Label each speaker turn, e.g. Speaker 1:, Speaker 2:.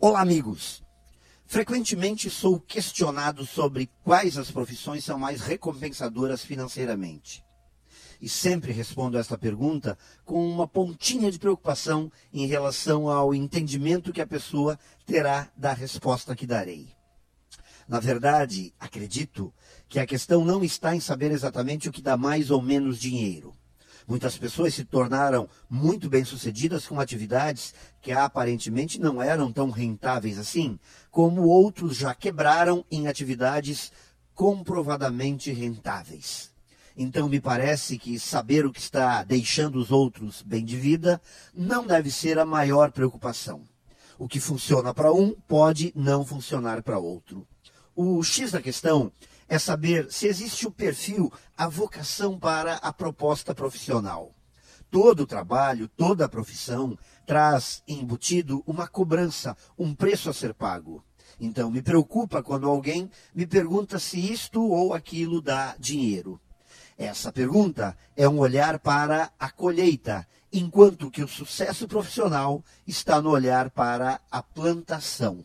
Speaker 1: Olá, amigos! Frequentemente sou questionado sobre quais as profissões são mais recompensadoras financeiramente. E sempre respondo esta pergunta com uma pontinha de preocupação em relação ao entendimento que a pessoa terá da resposta que darei. Na verdade, acredito que a questão não está em saber exatamente o que dá mais ou menos dinheiro. Muitas pessoas se tornaram muito bem-sucedidas com atividades que aparentemente não eram tão rentáveis assim, como outros já quebraram em atividades comprovadamente rentáveis. Então, me parece que saber o que está deixando os outros bem de vida não deve ser a maior preocupação. O que funciona para um pode não funcionar para outro. O X da questão é saber se existe o perfil, a vocação para a proposta profissional. Todo trabalho, toda profissão traz embutido uma cobrança, um preço a ser pago. Então, me preocupa quando alguém me pergunta se isto ou aquilo dá dinheiro. Essa pergunta é um olhar para a colheita, enquanto que o sucesso profissional está no olhar para a plantação.